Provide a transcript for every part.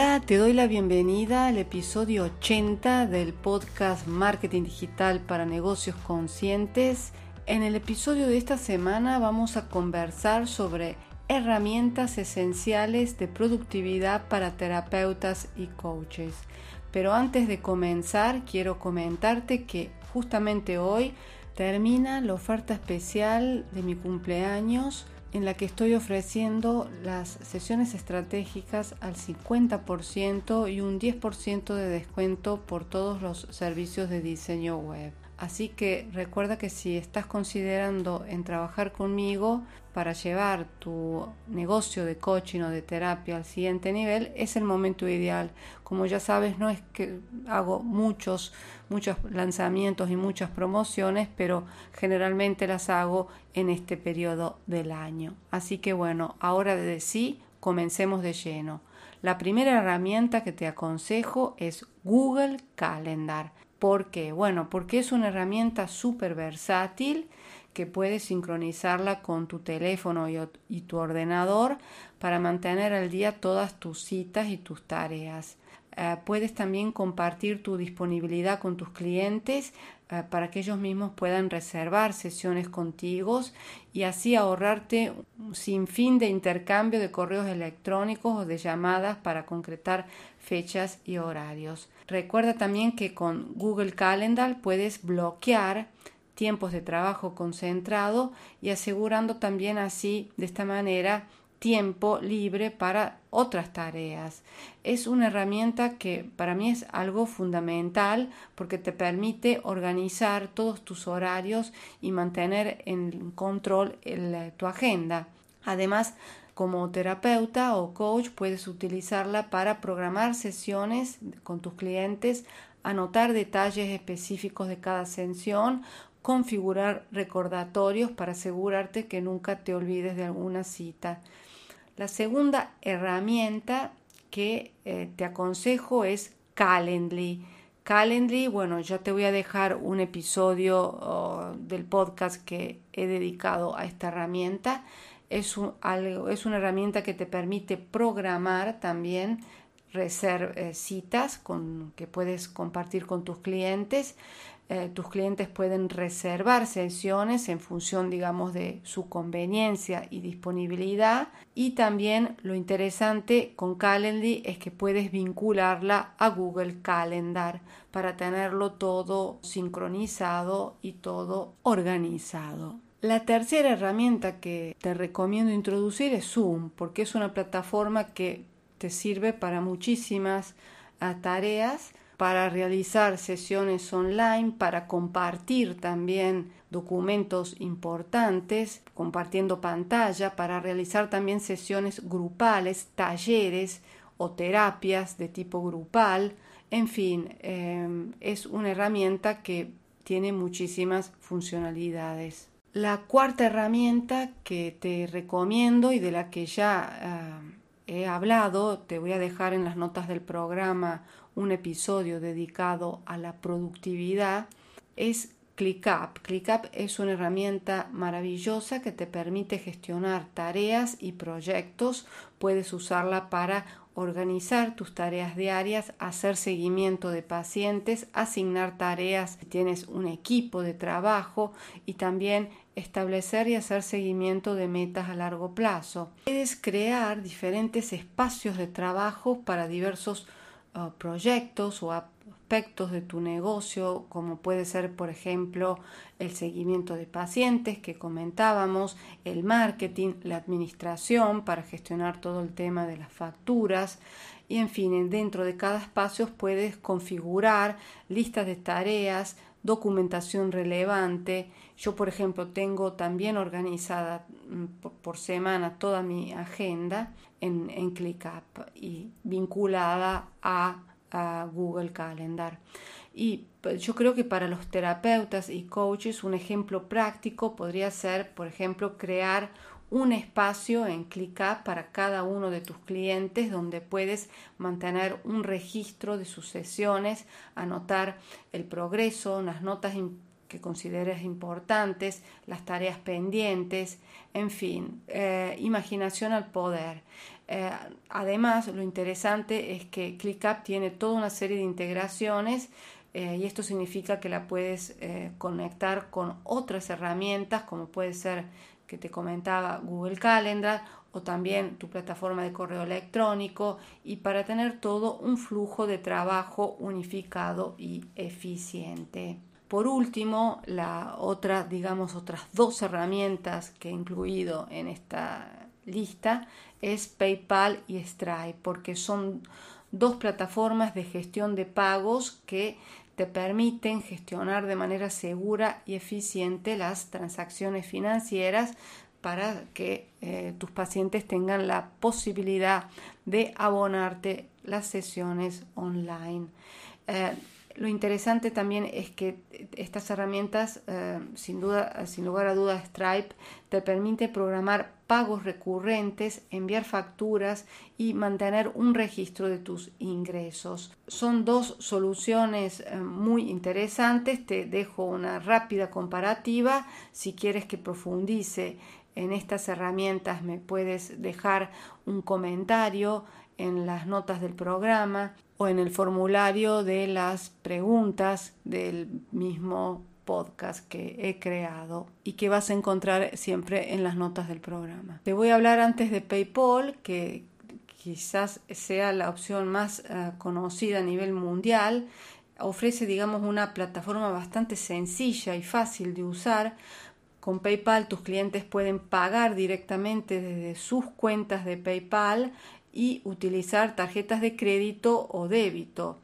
Hola, te doy la bienvenida al episodio 80 del podcast Marketing Digital para Negocios Conscientes. En el episodio de esta semana vamos a conversar sobre herramientas esenciales de productividad para terapeutas y coaches. Pero antes de comenzar, quiero comentarte que justamente hoy termina la oferta especial de mi cumpleaños en la que estoy ofreciendo las sesiones estratégicas al 50% y un 10% de descuento por todos los servicios de diseño web. Así que recuerda que si estás considerando en trabajar conmigo para llevar tu negocio de coaching o de terapia al siguiente nivel, es el momento ideal. Como ya sabes, no es que hago muchos, muchos lanzamientos y muchas promociones, pero generalmente las hago en este periodo del año. Así que bueno, ahora de sí, comencemos de lleno. La primera herramienta que te aconsejo es Google Calendar. ¿Por qué? Bueno, porque es una herramienta súper versátil que puedes sincronizarla con tu teléfono y, tu ordenador para mantener al día todas tus citas y tus tareas. Eh, puedes también compartir tu disponibilidad con tus clientes para que ellos mismos puedan reservar sesiones contigo y así ahorrarte sin fin de intercambio de correos electrónicos o de llamadas para concretar fechas y horarios. Recuerda también que con Google Calendar puedes bloquear tiempos de trabajo concentrado y asegurando también así de esta manera tiempo libre para otras tareas. Es una herramienta que para mí es algo fundamental porque te permite organizar todos tus horarios y mantener en control tu agenda. Además, como terapeuta o coach puedes utilizarla para programar sesiones con tus clientes, anotar detalles específicos de cada sesión, configurar recordatorios para asegurarte que nunca te olvides de alguna cita. La segunda herramienta que eh, te aconsejo es Calendly. Calendly, bueno, ya te voy a dejar un episodio del podcast que he dedicado a esta herramienta es, es una herramienta que te permite programar también eh, citas con, que puedes compartir con tus clientes. Eh, tus clientes pueden reservar sesiones en función, digamos, de su conveniencia y disponibilidad. Y también lo interesante con Calendly es que puedes vincularla a Google Calendar para tenerlo todo sincronizado y todo organizado. La tercera herramienta que te recomiendo introducir es Zoom, porque es una plataforma que te sirve para muchísimas tareas, para realizar sesiones online, para compartir también documentos importantes, compartiendo pantalla, para realizar también sesiones grupales, talleres o terapias de tipo grupal. En fin, em, es una herramienta que tiene muchísimas funcionalidades. La cuarta herramienta que te recomiendo y de la que ya ah, he hablado, te voy a dejar en las notas del programa un episodio dedicado a la productividad, es ClickUp. ClickUp es una herramienta maravillosa que te permite gestionar tareas y proyectos. Puedes usarla para organizar tus tareas diarias, hacer seguimiento de pacientes, asignar tareas, tienes un equipo de trabajo y también establecer y hacer seguimiento de metas a largo plazo. Puedes crear diferentes espacios de trabajo para diversos uh, proyectos o aspectos de tu negocio, como puede ser, por ejemplo, el seguimiento de pacientes que comentábamos, el marketing, la administración para gestionar todo el tema de las facturas, y en fin, dentro de cada espacio puedes configurar listas de tareas, documentación relevante Yo, por ejemplo, tengo también organizada mm, por, semana toda mi agenda en, en ClickUp y vinculada a, a Google Calendar. Y pues, yo creo que para los terapeutas y coaches un ejemplo práctico podría ser, por ejemplo, crear un espacio en ClickUp para cada uno de tus clientes donde puedes mantener un registro de sus sesiones, anotar el progreso, las notas que consideres importantes, las tareas pendientes, en fin, eh, imaginación al poder. Eh, además, lo interesante es que ClickUp tiene toda una serie de integraciones eh, y esto significa que la puedes conectar con otras herramientas como puede ser que te comentaba Google Calendar o también tu plataforma de correo electrónico y para tener todo un flujo de trabajo unificado y eficiente. Por último, la otra, digamos, otras dos herramientas que he incluido en esta lista es PayPal y Stripe, porque son dos plataformas de gestión de pagos que te permiten gestionar de manera segura y eficiente las transacciones financieras para que eh, tus pacientes tengan la posibilidad de abonarte las sesiones online. Eh, lo interesante también es que estas herramientas, eh, sin, duda, sin lugar a dudas, Stripe te permite programar pagos recurrentes, enviar facturas y mantener un registro de tus ingresos. Son dos soluciones eh, muy interesantes. Te dejo una rápida comparativa. Si quieres que profundice en estas herramientas, me puedes dejar un comentario en las notas del programa o en el formulario de las preguntas del mismo podcast que he creado y que vas a encontrar siempre en las notas del programa. Te voy a hablar antes de PayPal, que quizás sea la opción más eh, conocida a nivel mundial. Ofrece, digamos, una plataforma bastante sencilla y fácil de usar. Con PayPal tus clientes pueden pagar directamente desde sus cuentas de PayPal y utilizar tarjetas de crédito o débito.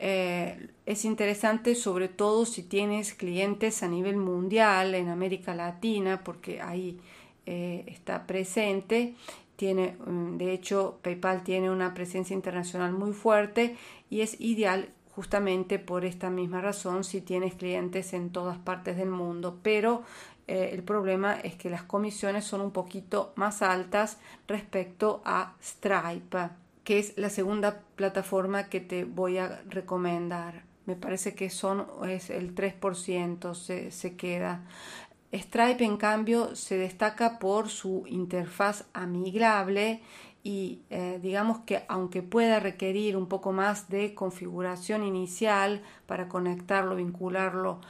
Eh, es interesante sobre todo si tienes clientes a nivel mundial en América Latina porque ahí eh, está presente. Tiene, mm, de hecho, PayPal tiene una presencia internacional muy fuerte y es ideal justamente por esta misma razón si tienes clientes en todas partes del mundo. Pero eh, el problema es que las comisiones son un poquito más altas respecto a Stripe, que es la segunda plataforma que te voy a recomendar. Me parece que son es el 3% se, se queda. Stripe, en cambio, se destaca por su interfaz amigable y eh, digamos que aunque pueda requerir un poco más de configuración inicial para conectarlo, vincularlo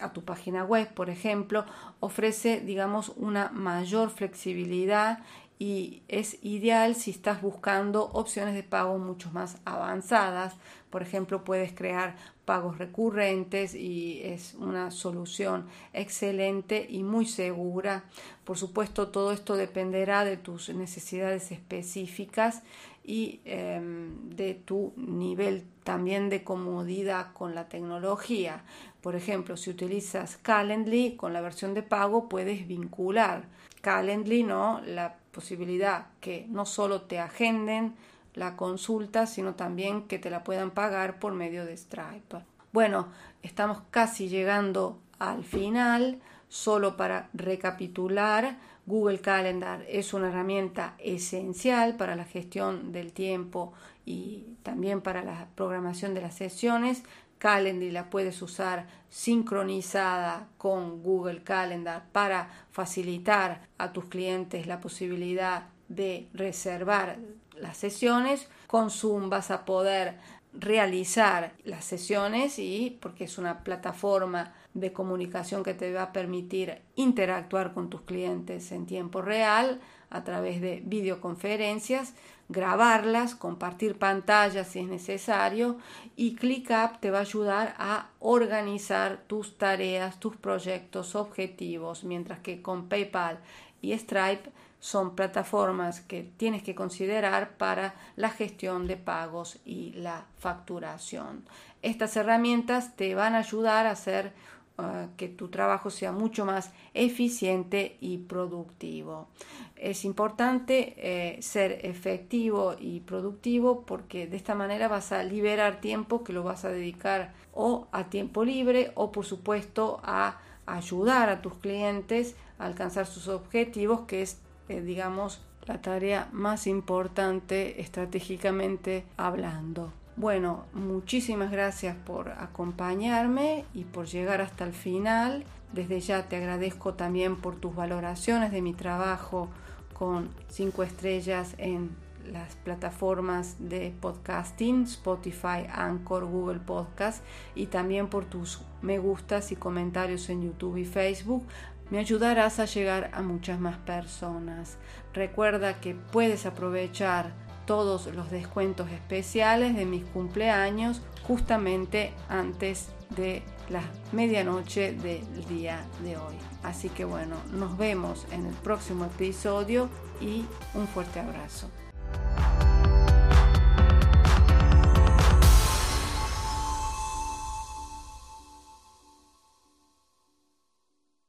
a tu página web, por ejemplo, ofrece, digamos, una mayor flexibilidad y es ideal si estás buscando opciones de pago mucho más avanzadas. Por ejemplo, puedes crear pagos recurrentes y es una solución excelente y muy segura. Por supuesto, todo esto dependerá de tus necesidades específicas y em, de tu nivel también de comodidad con la tecnología. Por ejemplo, si utilizas Calendly con la versión de pago puedes vincular Calendly, ¿no? La posibilidad que no solo te agenden la consulta, sino también que te la puedan pagar por medio de Stripe. Bueno, estamos casi llegando al final. Solo para recapitular, Google Calendar es una herramienta esencial para la gestión del tiempo y también para la programación de las sesiones. Calendly la puedes usar sincronizada con Google Calendar para facilitar a tus clientes la posibilidad de reservar las sesiones. Con Zoom vas a poder realizar las sesiones y porque es una plataforma de comunicación que te va a permitir interactuar con tus clientes en tiempo real a través de videoconferencias, grabarlas, compartir pantallas si es necesario y ClickUp te va a ayudar a organizar tus tareas, tus proyectos, objetivos, mientras que con PayPal y Stripe son plataformas que tienes que considerar para la gestión de pagos y la facturación. Estas herramientas te van a ayudar a hacer ah, que tu trabajo sea mucho más eficiente y productivo. Es importante eh, ser efectivo y productivo porque de esta manera vas a liberar tiempo que lo vas a dedicar o a tiempo libre o por supuesto a ayudar a tus clientes a alcanzar sus objetivos que es eh, digamos la tarea más importante estratégicamente hablando. Bueno, muchísimas gracias por acompañarme y por llegar hasta el final. Desde ya te agradezco también por tus valoraciones de mi trabajo con 5 estrellas en las plataformas de podcasting, Spotify, Anchor, Google Podcast y también por tus me gustas y comentarios en YouTube y Facebook. Me ayudarás a llegar a muchas más personas. Recuerda que puedes aprovechar todos los descuentos especiales de mis cumpleaños justamente antes de la medianoche del día de hoy. Así que bueno, nos vemos en el próximo episodio y un fuerte abrazo.